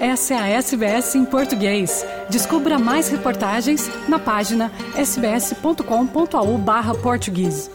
Essa é a SBS em português. Descubra mais reportagens na página sbs.com.au/português.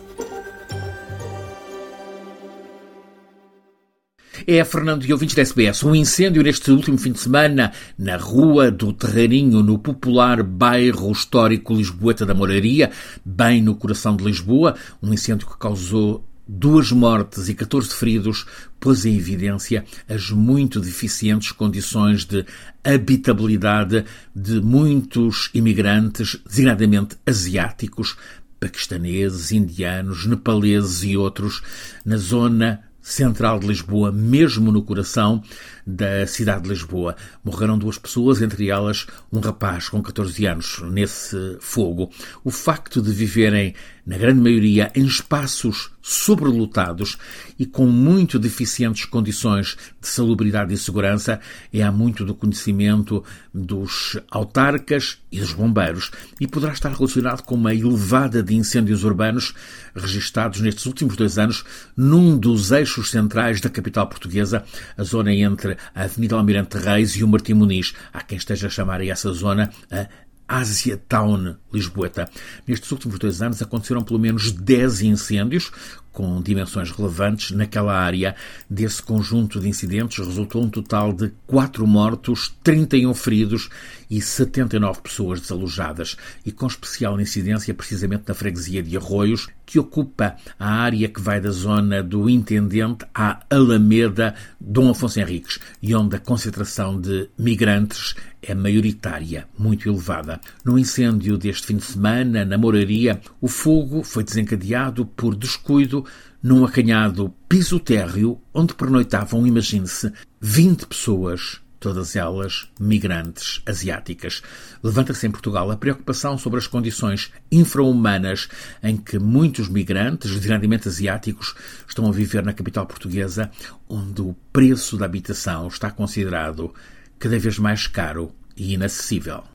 É, Fernando e ouvintes da SBS, um incêndio neste último fim de semana na Rua do Terreirinho, no popular bairro histórico Lisboeta da Moraria, bem no coração de Lisboa, um incêndio que causou duas mortes e 14 feridos, pôs em evidência as muito deficientes condições de habitabilidade de muitos imigrantes, designadamente asiáticos, paquistaneses, indianos, nepaleses e outros, na zona central de Lisboa, mesmo no coração da cidade de Lisboa. Morreram duas pessoas, entre elas um rapaz com 14 anos, nesse fogo. O facto de viverem, na grande maioria, em espaços sobrelotados e com muito deficientes condições de salubridade e segurança é há muito do conhecimento dos autarcas e dos bombeiros e poderá estar relacionado com uma elevada de incêndios urbanos registados nestes últimos dois anos num dos eixos centrais da capital portuguesa, a zona entre a Avenida Almirante Reis e o Martim Muniz. Há quem esteja a chamar essa zona a Asia Town Lisboeta. Nestes últimos dois anos aconteceram pelo menos 10 incêndios com dimensões relevantes naquela área. Desse conjunto de incidentes resultou um total de 4 mortos, 31 feridos e 79 pessoas desalojadas, e com especial incidência precisamente na freguesia de Arroios, que ocupa a área que vai da zona do Intendente à Alameda Dom Afonso Henriques, e onde a concentração de migrantes é maioritária, muito elevada. No incêndio deste fim de semana, na Moraria, o fogo foi desencadeado por descuido num acanhado piso térreo onde pernoitavam, imagine-se, 20 pessoas todas elas migrantes asiáticas. Levanta-se em Portugal a preocupação sobre as condições infra-humanas em que muitos migrantes, designadamente asiáticos, estão a viver na capital portuguesa, onde o preço da habitação está considerado cada vez mais caro e inacessível.